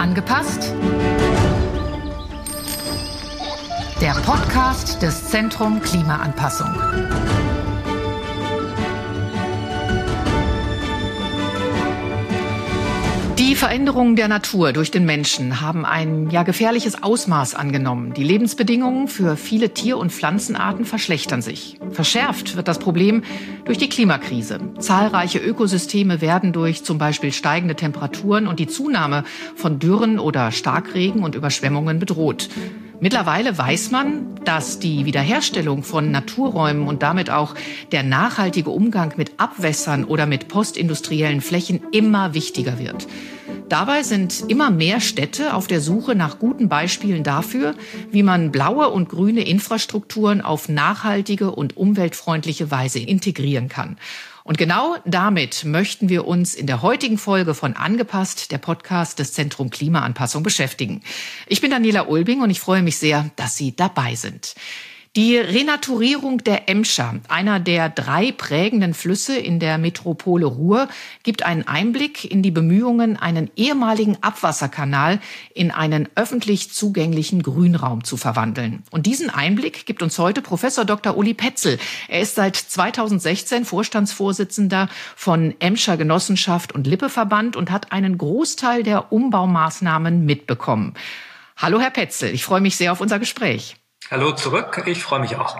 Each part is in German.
Angepasst? Der Podcast des Zentrum Klimaanpassung. Die Veränderungen der Natur durch den Menschen haben ein ja gefährliches Ausmaß angenommen. Die Lebensbedingungen für viele Tier- und Pflanzenarten verschlechtern sich. Verschärft wird das Problem durch die Klimakrise. Zahlreiche Ökosysteme werden durch zum Beispiel steigende Temperaturen und die Zunahme von Dürren oder Starkregen und Überschwemmungen bedroht. Mittlerweile weiß man, dass die Wiederherstellung von Naturräumen und damit auch der nachhaltige Umgang mit Abwässern oder mit postindustriellen Flächen immer wichtiger wird. Dabei sind immer mehr Städte auf der Suche nach guten Beispielen dafür, wie man blaue und grüne Infrastrukturen auf nachhaltige und umweltfreundliche Weise integrieren kann. Und genau damit möchten wir uns in der heutigen Folge von Angepasst, der Podcast des Zentrum Klimaanpassung, beschäftigen. Ich bin Daniela Ulbing und ich freue mich sehr, dass Sie dabei sind. Die Renaturierung der Emscher, einer der drei prägenden Flüsse in der Metropole Ruhr, gibt einen Einblick in die Bemühungen, einen ehemaligen Abwasserkanal in einen öffentlich zugänglichen Grünraum zu verwandeln. Und diesen Einblick gibt uns heute Professor Dr. Uli Petzel. Er ist seit 2016 Vorstandsvorsitzender von Emscher Genossenschaft und Lippeverband und hat einen Großteil der Umbaumaßnahmen mitbekommen. Hallo, Herr Petzel. Ich freue mich sehr auf unser Gespräch. Hallo zurück, ich freue mich auch.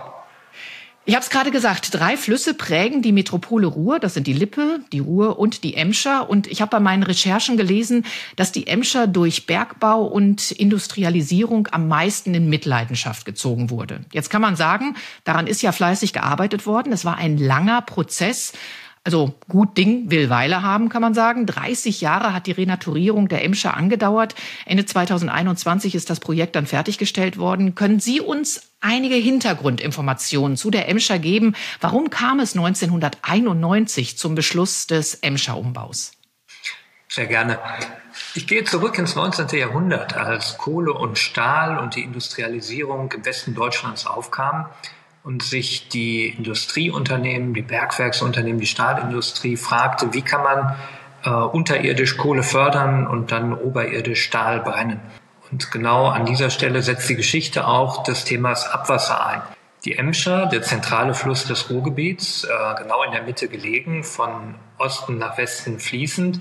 Ich habe es gerade gesagt, drei Flüsse prägen die Metropole Ruhr. Das sind die Lippe, die Ruhr und die Emscher. Und ich habe bei meinen Recherchen gelesen, dass die Emscher durch Bergbau und Industrialisierung am meisten in Mitleidenschaft gezogen wurde. Jetzt kann man sagen, daran ist ja fleißig gearbeitet worden. Es war ein langer Prozess. Also gut Ding will Weile haben, kann man sagen. 30 Jahre hat die Renaturierung der Emscher angedauert. Ende 2021 ist das Projekt dann fertiggestellt worden. Können Sie uns einige Hintergrundinformationen zu der Emscher geben? Warum kam es 1991 zum Beschluss des Emscher Umbaus? Sehr gerne. Ich gehe zurück ins 19. Jahrhundert, als Kohle und Stahl und die Industrialisierung im Westen Deutschlands aufkamen und sich die Industrieunternehmen, die Bergwerksunternehmen, die Stahlindustrie fragte, wie kann man äh, unterirdisch Kohle fördern und dann oberirdisch Stahl brennen. Und genau an dieser Stelle setzt die Geschichte auch des Themas Abwasser ein. Die Emscher, der zentrale Fluss des Ruhrgebiets, äh, genau in der Mitte gelegen, von Osten nach Westen fließend,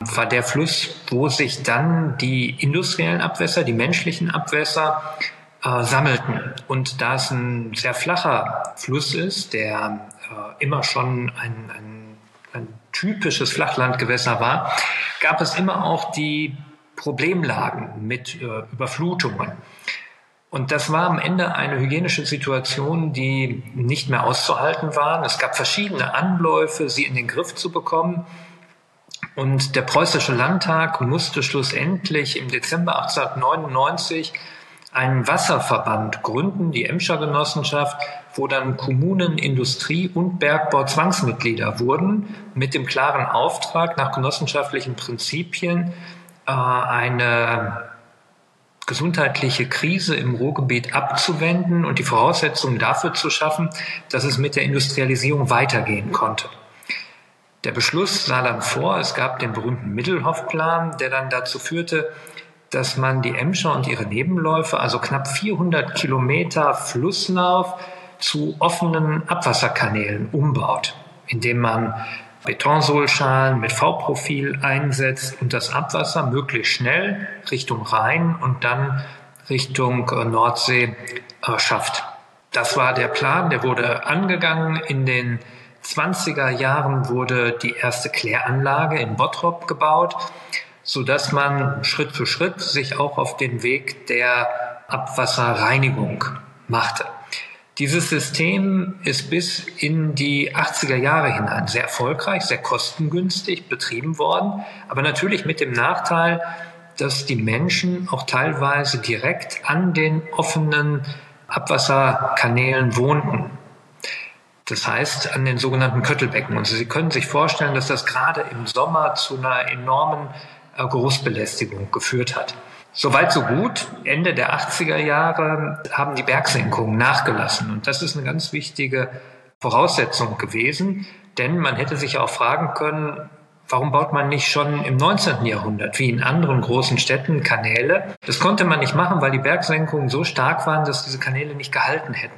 war der Fluss, wo sich dann die industriellen Abwässer, die menschlichen Abwässer äh, sammelten. Und da es ein sehr flacher Fluss ist, der äh, immer schon ein, ein, ein typisches Flachlandgewässer war, gab es immer auch die Problemlagen mit äh, Überflutungen. Und das war am Ende eine hygienische Situation, die nicht mehr auszuhalten war. Es gab verschiedene Anläufe, sie in den Griff zu bekommen. Und der preußische Landtag musste schlussendlich im Dezember 1899 einen Wasserverband gründen, die Emscher Genossenschaft, wo dann Kommunen, Industrie und Bergbau Zwangsmitglieder wurden, mit dem klaren Auftrag, nach genossenschaftlichen Prinzipien äh, eine gesundheitliche Krise im Ruhrgebiet abzuwenden und die Voraussetzungen dafür zu schaffen, dass es mit der Industrialisierung weitergehen konnte. Der Beschluss sah dann vor, es gab den berühmten Mittelhoff-Plan, der dann dazu führte, dass man die Emscher und ihre Nebenläufe, also knapp 400 Kilometer Flusslauf, zu offenen Abwasserkanälen umbaut, indem man Betonsohlschalen mit V-Profil einsetzt und das Abwasser möglichst schnell Richtung Rhein und dann Richtung äh, Nordsee äh, schafft. Das war der Plan, der wurde angegangen. In den 20er Jahren wurde die erste Kläranlage in Bottrop gebaut so dass man Schritt für Schritt sich auch auf den Weg der Abwasserreinigung machte. Dieses System ist bis in die 80er Jahre hinein sehr erfolgreich, sehr kostengünstig betrieben worden, aber natürlich mit dem Nachteil, dass die Menschen auch teilweise direkt an den offenen Abwasserkanälen wohnten. Das heißt an den sogenannten Köttelbecken. Und Sie können sich vorstellen, dass das gerade im Sommer zu einer enormen Geruchsbelästigung geführt hat. Soweit so gut. Ende der 80er Jahre haben die Bergsenkungen nachgelassen. Und das ist eine ganz wichtige Voraussetzung gewesen. Denn man hätte sich auch fragen können, Warum baut man nicht schon im 19. Jahrhundert, wie in anderen großen Städten, Kanäle? Das konnte man nicht machen, weil die Bergsenkungen so stark waren, dass diese Kanäle nicht gehalten hätten.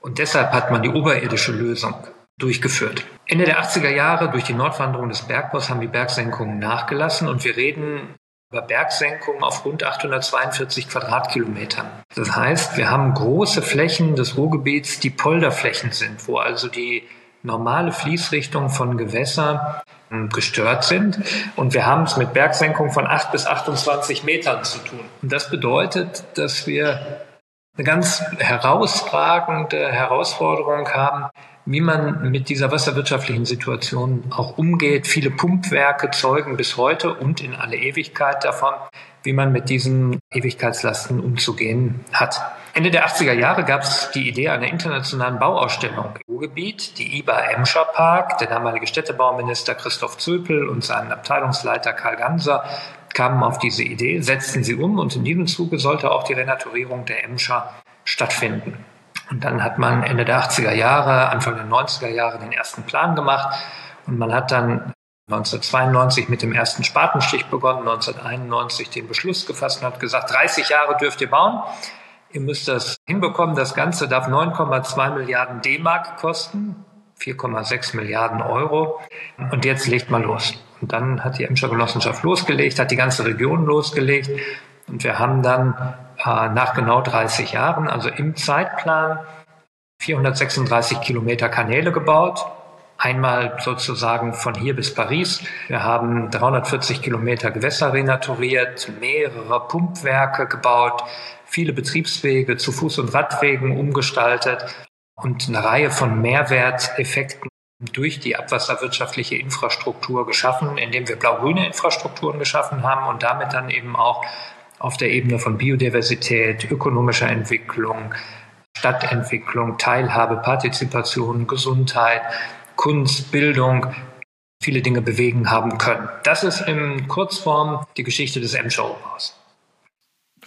Und deshalb hat man die oberirdische Lösung durchgeführt. Ende der 80er Jahre durch die Nordwanderung des Bergbaus haben die Bergsenkungen nachgelassen und wir reden über Bergsenkungen auf rund 842 Quadratkilometern. Das heißt, wir haben große Flächen des Ruhrgebiets, die Polderflächen sind, wo also die normale Fließrichtung von Gewässern hm, gestört sind. Und wir haben es mit Bergsenkungen von 8 bis 28 Metern zu tun. Und das bedeutet, dass wir eine ganz herausragende Herausforderung haben, wie man mit dieser wasserwirtschaftlichen Situation auch umgeht. Viele Pumpwerke zeugen bis heute und in alle Ewigkeit davon, wie man mit diesen Ewigkeitslasten umzugehen hat. Ende der 80er Jahre gab es die Idee einer internationalen Bauausstellung im Ruhrgebiet, die IBA Emscher Park. Der damalige Städtebauminister Christoph Zöpel und sein Abteilungsleiter Karl Ganser kamen auf diese Idee, setzten sie um und in diesem Zuge sollte auch die Renaturierung der Emscher stattfinden. Und dann hat man Ende der 80er Jahre, Anfang der 90er Jahre den ersten Plan gemacht und man hat dann 1992 mit dem ersten Spatenstich begonnen, 1991 den Beschluss gefasst und hat gesagt, 30 Jahre dürft ihr bauen. Ihr müsst das hinbekommen. Das Ganze darf 9,2 Milliarden D-Mark kosten, 4,6 Milliarden Euro. Und jetzt legt mal los. Und dann hat die Emscher Genossenschaft losgelegt, hat die ganze Region losgelegt. Und wir haben dann nach genau 30 Jahren, also im Zeitplan, 436 Kilometer Kanäle gebaut. Einmal sozusagen von hier bis Paris. Wir haben 340 Kilometer Gewässer renaturiert, mehrere Pumpwerke gebaut, viele Betriebswege zu Fuß- und Radwegen umgestaltet und eine Reihe von Mehrwerteffekten durch die abwasserwirtschaftliche Infrastruktur geschaffen, indem wir blau-grüne Infrastrukturen geschaffen haben und damit dann eben auch auf der Ebene von Biodiversität, ökonomischer Entwicklung, Stadtentwicklung, Teilhabe, Partizipation, Gesundheit, Kunst, Bildung viele Dinge bewegen haben können. Das ist in Kurzform die Geschichte des M-Show-Baus.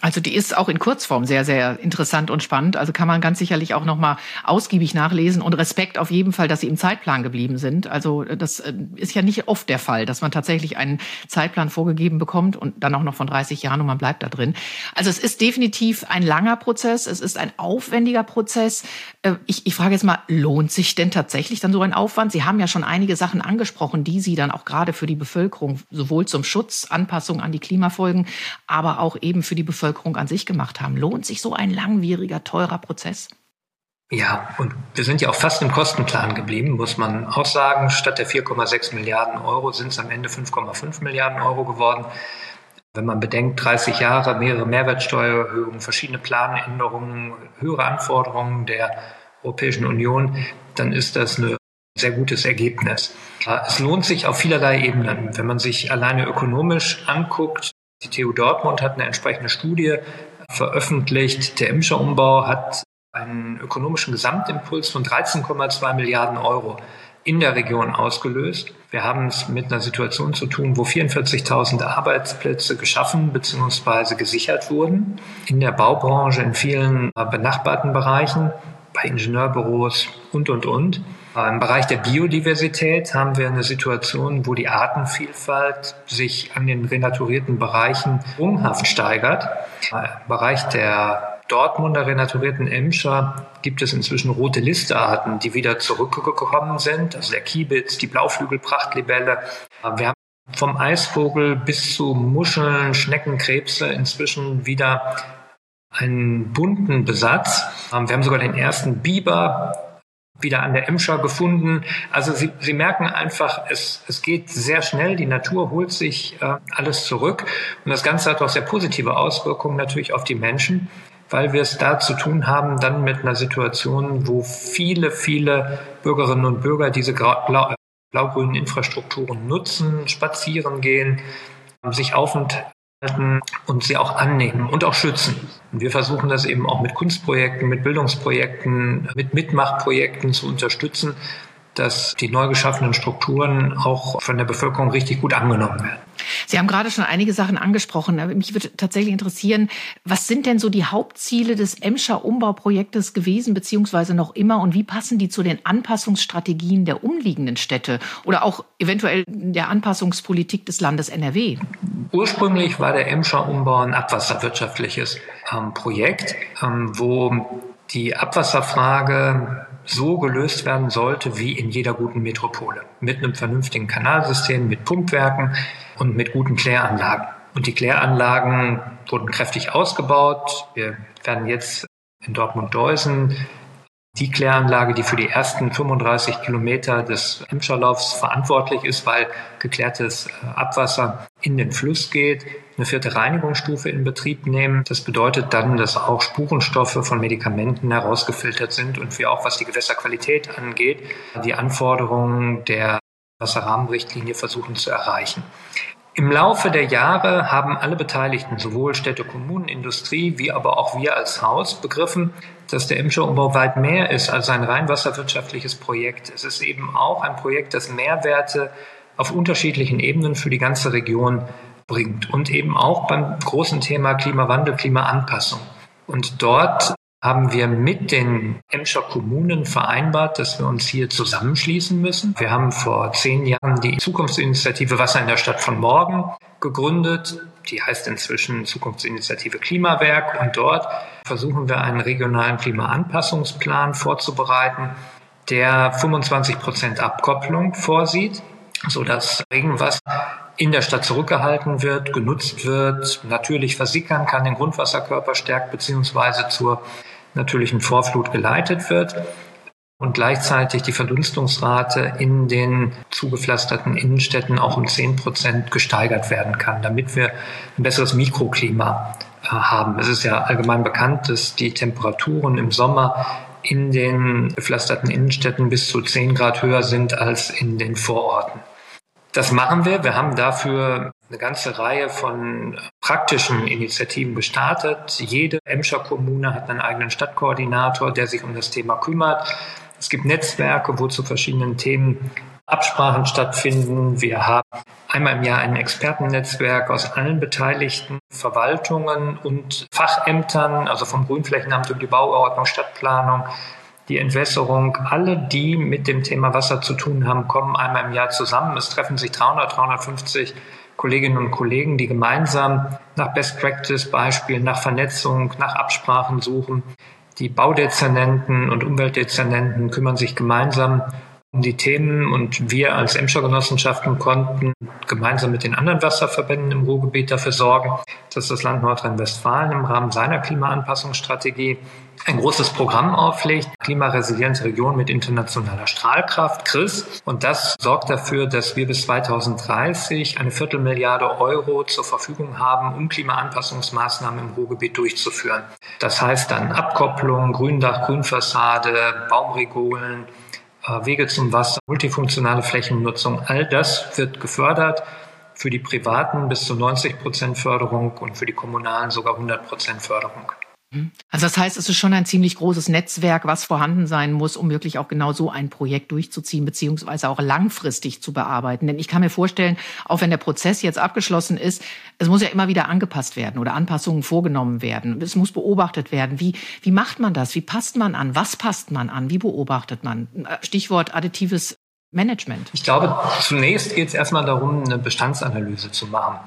Also die ist auch in Kurzform sehr, sehr interessant und spannend. Also kann man ganz sicherlich auch nochmal ausgiebig nachlesen und Respekt auf jeden Fall, dass sie im Zeitplan geblieben sind. Also das äh, ist ja nicht oft der Fall, dass man tatsächlich einen Zeitplan vorgegeben bekommt und dann auch noch von 30 Jahren und man bleibt da drin. Also es ist definitiv ein langer Prozess, es ist ein aufwendiger Prozess. Äh, ich, ich frage jetzt mal, lohnt sich denn tatsächlich dann so ein Aufwand? Sie haben ja schon einige Sachen angesprochen, die Sie dann auch gerade für die Bevölkerung sowohl zum Schutz, Anpassung an die Klimafolgen, aber auch eben für die Bevölkerung Bevölkerung an sich gemacht haben. Lohnt sich so ein langwieriger, teurer Prozess? Ja, und wir sind ja auch fast im Kostenplan geblieben, muss man auch sagen. Statt der 4,6 Milliarden Euro sind es am Ende 5,5 Milliarden Euro geworden. Wenn man bedenkt, 30 Jahre, mehrere Mehrwertsteuererhöhungen, verschiedene Planänderungen, höhere Anforderungen der Europäischen Union, dann ist das ein sehr gutes Ergebnis. Es lohnt sich auf vielerlei Ebenen. Wenn man sich alleine ökonomisch anguckt, die TU Dortmund hat eine entsprechende Studie veröffentlicht. Der Imscher Umbau hat einen ökonomischen Gesamtimpuls von 13,2 Milliarden Euro in der Region ausgelöst. Wir haben es mit einer Situation zu tun, wo 44.000 Arbeitsplätze geschaffen bzw. gesichert wurden in der Baubranche in vielen benachbarten Bereichen, bei Ingenieurbüros und, und, und. Im Bereich der Biodiversität haben wir eine Situation, wo die Artenvielfalt sich an den renaturierten Bereichen umhaft steigert. Im Bereich der Dortmunder renaturierten Emscher gibt es inzwischen rote Listearten, die wieder zurückgekommen sind. Also der Kiebitz, die Blauflügelprachtlibelle. Wir haben vom Eisvogel bis zu Muscheln, Schnecken, Krebse inzwischen wieder einen bunten Besatz. Wir haben sogar den ersten Biber wieder an der Emscher gefunden. Also Sie, Sie merken einfach, es, es geht sehr schnell, die Natur holt sich äh, alles zurück und das Ganze hat auch sehr positive Auswirkungen natürlich auf die Menschen, weil wir es da zu tun haben dann mit einer Situation, wo viele, viele Bürgerinnen und Bürger diese blau, blau-grünen Infrastrukturen nutzen, spazieren gehen, sich aufent und sie auch annehmen und auch schützen. Und wir versuchen das eben auch mit Kunstprojekten, mit Bildungsprojekten, mit Mitmachprojekten zu unterstützen, dass die neu geschaffenen Strukturen auch von der Bevölkerung richtig gut angenommen werden. Sie haben gerade schon einige Sachen angesprochen. Mich würde tatsächlich interessieren, was sind denn so die Hauptziele des Emscher Umbauprojektes gewesen, beziehungsweise noch immer, und wie passen die zu den Anpassungsstrategien der umliegenden Städte oder auch eventuell der Anpassungspolitik des Landes NRW? Ursprünglich war der Emscher Umbau ein abwasserwirtschaftliches ähm, Projekt, ähm, wo die Abwasserfrage so gelöst werden sollte wie in jeder guten Metropole. Mit einem vernünftigen Kanalsystem, mit Pumpwerken und mit guten Kläranlagen. Und die Kläranlagen wurden kräftig ausgebaut. Wir werden jetzt in Dortmund-Deusen die Kläranlage, die für die ersten 35 Kilometer des Emscherlaufs verantwortlich ist, weil geklärtes äh, Abwasser in den Fluss geht, eine vierte Reinigungsstufe in Betrieb nehmen. Das bedeutet dann, dass auch Spurenstoffe von Medikamenten herausgefiltert sind und wir auch, was die Gewässerqualität angeht, die Anforderungen der Wasserrahmenrichtlinie versuchen zu erreichen. Im Laufe der Jahre haben alle Beteiligten, sowohl Städte, Kommunen, Industrie, wie aber auch wir als Haus begriffen, dass der Emscher Umbau weit mehr ist als ein rein wasserwirtschaftliches Projekt. Es ist eben auch ein Projekt, das Mehrwerte auf unterschiedlichen Ebenen für die ganze Region bringt und eben auch beim großen Thema Klimawandel, Klimaanpassung. Und dort haben wir mit den Emscher Kommunen vereinbart, dass wir uns hier zusammenschließen müssen. Wir haben vor zehn Jahren die Zukunftsinitiative Wasser in der Stadt von morgen gegründet. Die heißt inzwischen Zukunftsinitiative Klimawerk und dort versuchen wir einen regionalen Klimaanpassungsplan vorzubereiten, der 25 Prozent Abkopplung vorsieht, sodass Regenwasser in der Stadt zurückgehalten wird, genutzt wird, natürlich versickern kann, den Grundwasserkörper stärkt, beziehungsweise zur natürlichen Vorflut geleitet wird und gleichzeitig die Verdunstungsrate in den zugepflasterten Innenstädten auch um 10 Prozent gesteigert werden kann, damit wir ein besseres Mikroklima äh, haben. Es ist ja allgemein bekannt, dass die Temperaturen im Sommer in den gepflasterten Innenstädten bis zu 10 Grad höher sind als in den Vororten. Das machen wir. Wir haben dafür eine ganze Reihe von praktischen Initiativen gestartet. Jede Emscher Kommune hat einen eigenen Stadtkoordinator, der sich um das Thema kümmert. Es gibt Netzwerke, wo zu verschiedenen Themen Absprachen stattfinden. Wir haben einmal im Jahr ein Expertennetzwerk aus allen beteiligten Verwaltungen und Fachämtern, also vom Grünflächenamt und die Bauordnung, Stadtplanung, die Entwässerung, alle, die mit dem Thema Wasser zu tun haben, kommen einmal im Jahr zusammen. Es treffen sich 300, 350 Kolleginnen und Kollegen, die gemeinsam nach Best Practice Beispielen, nach Vernetzung, nach Absprachen suchen. Die Baudezernenten und Umweltdezernenten kümmern sich gemeinsam um die Themen und wir als Emscher Genossenschaften konnten gemeinsam mit den anderen Wasserverbänden im Ruhrgebiet dafür sorgen, dass das Land Nordrhein-Westfalen im Rahmen seiner Klimaanpassungsstrategie ein großes Programm auflegt, Klimaresilienz Region mit internationaler Strahlkraft, CRIS. Und das sorgt dafür, dass wir bis 2030 eine Viertelmilliarde Euro zur Verfügung haben, um Klimaanpassungsmaßnahmen im Ruhrgebiet durchzuführen. Das heißt dann Abkopplung, Gründach, Grünfassade, Baumregolen, äh, Wege zum Wasser, multifunktionale Flächennutzung, all das wird gefördert. Für die Privaten bis zu 90 Prozent Förderung und für die Kommunalen sogar 100 Prozent Förderung. Mhm. Also das heißt, es ist schon ein ziemlich großes Netzwerk, was vorhanden sein muss, um wirklich auch genau so ein Projekt durchzuziehen, beziehungsweise auch langfristig zu bearbeiten. Denn ich kann mir vorstellen, auch wenn der Prozess jetzt abgeschlossen ist, es muss ja immer wieder angepasst werden oder Anpassungen vorgenommen werden. Es muss beobachtet werden. Wie, wie macht man das? Wie passt man an? Was passt man an? Wie beobachtet man? Stichwort additives Management. Ich glaube, zunächst geht es erstmal darum, eine Bestandsanalyse zu machen.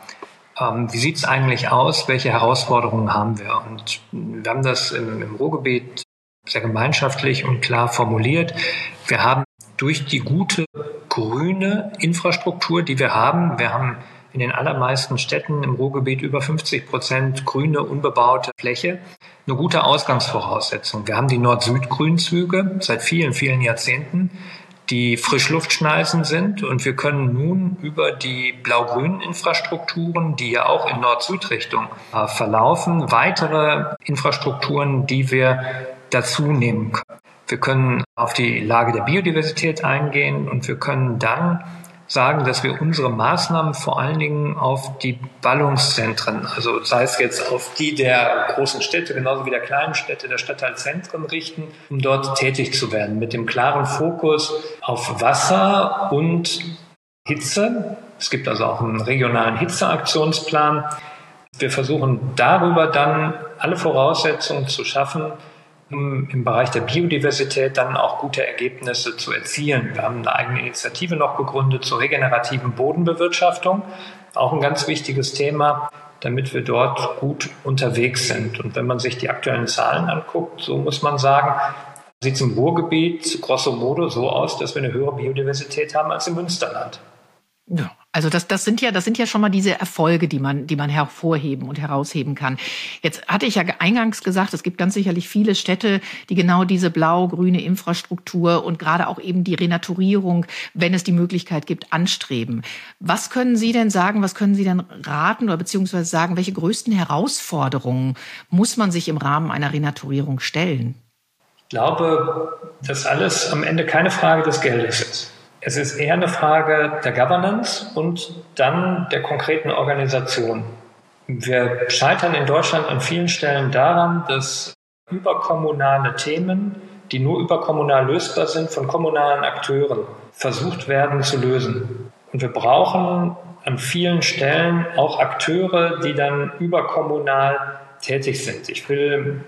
Ähm, wie sieht es eigentlich aus? Welche Herausforderungen haben wir? Und wir haben das im, im Ruhrgebiet sehr gemeinschaftlich und klar formuliert. Wir haben durch die gute grüne Infrastruktur, die wir haben, wir haben in den allermeisten Städten im Ruhrgebiet über 50 Prozent grüne, unbebaute Fläche. Eine gute Ausgangsvoraussetzung. Wir haben die Nord-Süd-Grünzüge seit vielen, vielen Jahrzehnten die Frischluftschneisen sind. Und wir können nun über die blau-grünen Infrastrukturen, die ja auch in Nord-Süd-Richtung äh, verlaufen, weitere Infrastrukturen, die wir dazu nehmen können. Wir können auf die Lage der Biodiversität eingehen und wir können dann sagen, dass wir unsere Maßnahmen vor allen Dingen auf die Ballungszentren, also sei es jetzt auf die der großen Städte, genauso wie der kleinen Städte, der Stadtteilzentren richten, um dort tätig zu werden, mit dem klaren Fokus auf Wasser und Hitze. Es gibt also auch einen regionalen Hitzeaktionsplan. Wir versuchen darüber dann alle Voraussetzungen zu schaffen, um im Bereich der Biodiversität dann auch gute Ergebnisse zu erzielen. Wir haben eine eigene Initiative noch gegründet zur regenerativen Bodenbewirtschaftung. Auch ein ganz wichtiges Thema, damit wir dort gut unterwegs sind. Und wenn man sich die aktuellen Zahlen anguckt, so muss man sagen, sieht es im Ruhrgebiet grosso modo so aus, dass wir eine höhere Biodiversität haben als im Münsterland. Ja, also das, das sind ja, das sind ja schon mal diese Erfolge, die man, die man hervorheben und herausheben kann. Jetzt hatte ich ja eingangs gesagt, es gibt ganz sicherlich viele Städte, die genau diese blau-grüne Infrastruktur und gerade auch eben die Renaturierung, wenn es die Möglichkeit gibt, anstreben. Was können Sie denn sagen, was können Sie denn raten oder beziehungsweise sagen, welche größten Herausforderungen muss man sich im Rahmen einer Renaturierung stellen? Ich glaube, dass alles am Ende keine Frage des Geldes ist. Es ist eher eine Frage der Governance und dann der konkreten Organisation. Wir scheitern in Deutschland an vielen Stellen daran, dass überkommunale Themen, die nur überkommunal lösbar sind, von kommunalen Akteuren versucht werden zu lösen. Und wir brauchen an vielen Stellen auch Akteure, die dann überkommunal tätig sind. Ich will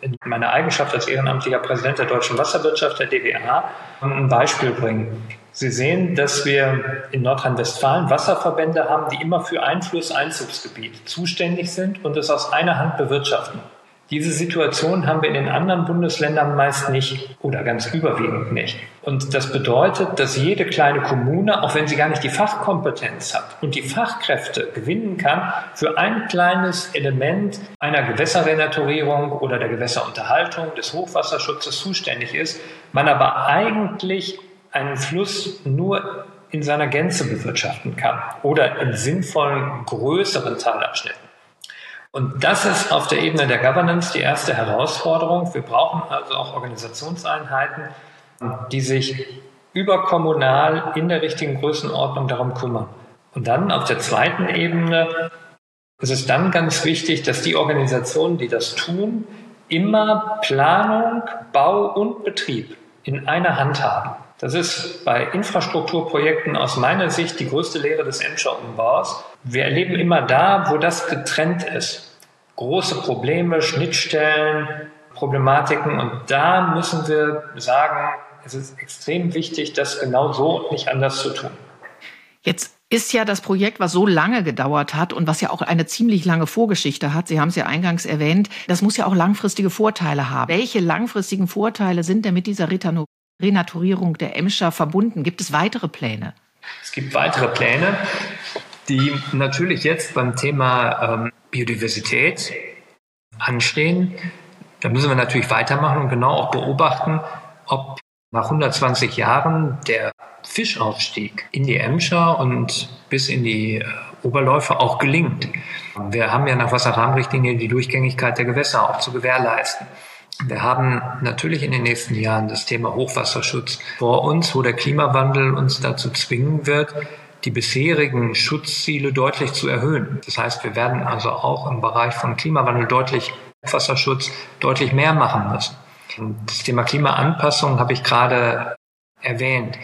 in meiner Eigenschaft als ehrenamtlicher Präsident der deutschen Wasserwirtschaft, der DWA, ein Beispiel bringen. Sie sehen, dass wir in Nordrhein-Westfalen Wasserverbände haben, die immer für ein Flusseinzugsgebiet zuständig sind und es aus einer Hand bewirtschaften. Diese Situation haben wir in den anderen Bundesländern meist nicht oder ganz überwiegend nicht. Und das bedeutet, dass jede kleine Kommune, auch wenn sie gar nicht die Fachkompetenz hat und die Fachkräfte gewinnen kann, für ein kleines Element einer Gewässerrenaturierung oder der Gewässerunterhaltung, des Hochwasserschutzes zuständig ist, man aber eigentlich einen Fluss nur in seiner Gänze bewirtschaften kann oder in sinnvollen größeren Teilabschnitten. Und das ist auf der Ebene der Governance die erste Herausforderung. Wir brauchen also auch Organisationseinheiten, die sich überkommunal in der richtigen Größenordnung darum kümmern. Und dann auf der zweiten Ebene ist es dann ganz wichtig, dass die Organisationen, die das tun, immer Planung, Bau und Betrieb in einer Hand haben. Das ist bei Infrastrukturprojekten aus meiner Sicht die größte Lehre des Emscher-Umbaus. Wir erleben immer da, wo das getrennt ist. Große Probleme, Schnittstellen, Problematiken. Und da müssen wir sagen, es ist extrem wichtig, das genau so und nicht anders zu tun. Jetzt ist ja das Projekt, was so lange gedauert hat und was ja auch eine ziemlich lange Vorgeschichte hat, Sie haben es ja eingangs erwähnt, das muss ja auch langfristige Vorteile haben. Welche langfristigen Vorteile sind denn mit dieser Renaturierung der Emscher verbunden? Gibt es weitere Pläne? Es gibt weitere Pläne, die natürlich jetzt beim Thema ähm, Biodiversität anstehen. Da müssen wir natürlich weitermachen und genau auch beobachten, ob nach 120 Jahren der Fischaufstieg in die Emscher und bis in die äh, Oberläufe auch gelingt. Wir haben ja nach Wasserrahmenrichtlinie die Durchgängigkeit der Gewässer auch zu gewährleisten. Wir haben natürlich in den nächsten Jahren das Thema Hochwasserschutz vor uns, wo der Klimawandel uns dazu zwingen wird, die bisherigen Schutzziele deutlich zu erhöhen. Das heißt, wir werden also auch im Bereich von Klimawandel deutlich Hochwasserschutz deutlich mehr machen müssen. Das Thema Klimaanpassung habe ich gerade erwähnt.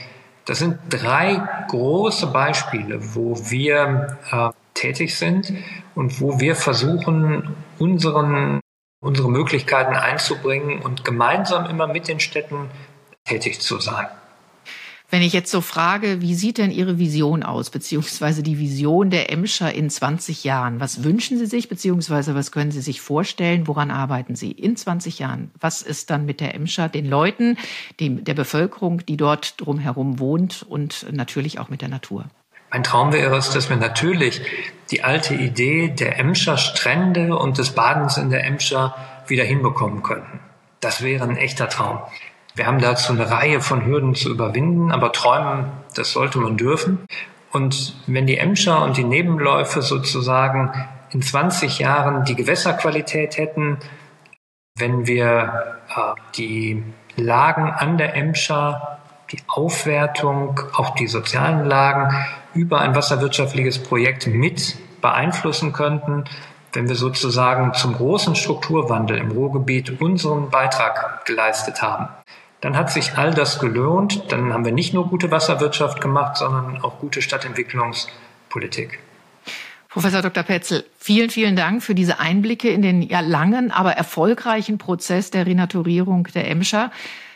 Das sind drei große Beispiele, wo wir äh, tätig sind und wo wir versuchen, unseren unsere Möglichkeiten einzubringen und gemeinsam immer mit den Städten tätig zu sein. Wenn ich jetzt so frage, wie sieht denn Ihre Vision aus, beziehungsweise die Vision der Emscher in 20 Jahren? Was wünschen Sie sich, beziehungsweise was können Sie sich vorstellen? Woran arbeiten Sie in 20 Jahren? Was ist dann mit der Emscher, den Leuten, dem, der Bevölkerung, die dort drumherum wohnt und natürlich auch mit der Natur? Mein Traum wäre es, dass wir natürlich die alte Idee der Emscher Strände und des Badens in der Emscher wieder hinbekommen könnten. Das wäre ein echter Traum. Wir haben dazu eine Reihe von Hürden zu überwinden, aber träumen, das sollte man dürfen. Und wenn die Emscher und die Nebenläufe sozusagen in 20 Jahren die Gewässerqualität hätten, wenn wir äh, die Lagen an der Emscher, die Aufwertung, auch die sozialen Lagen über ein wasserwirtschaftliches Projekt mit beeinflussen könnten, wenn wir sozusagen zum großen Strukturwandel im Ruhrgebiet unseren Beitrag geleistet haben, dann hat sich all das gelohnt. Dann haben wir nicht nur gute Wasserwirtschaft gemacht, sondern auch gute Stadtentwicklungspolitik. Professor Dr. Petzel, vielen, vielen Dank für diese Einblicke in den ja langen, aber erfolgreichen Prozess der Renaturierung der Emscher.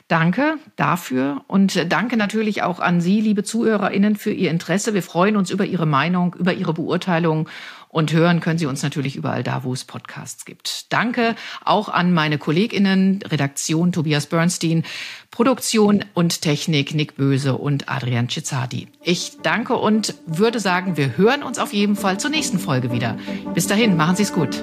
Danke dafür und danke natürlich auch an Sie, liebe ZuhörerInnen, für Ihr Interesse. Wir freuen uns über Ihre Meinung, über Ihre Beurteilung und hören können Sie uns natürlich überall da, wo es Podcasts gibt. Danke auch an meine KollegInnen, Redaktion Tobias Bernstein, Produktion und Technik Nick Böse und Adrian Cizzadi. Ich danke und würde sagen, wir hören uns auf jeden Fall zur nächsten Folge wieder. Bis dahin, machen Sie es gut.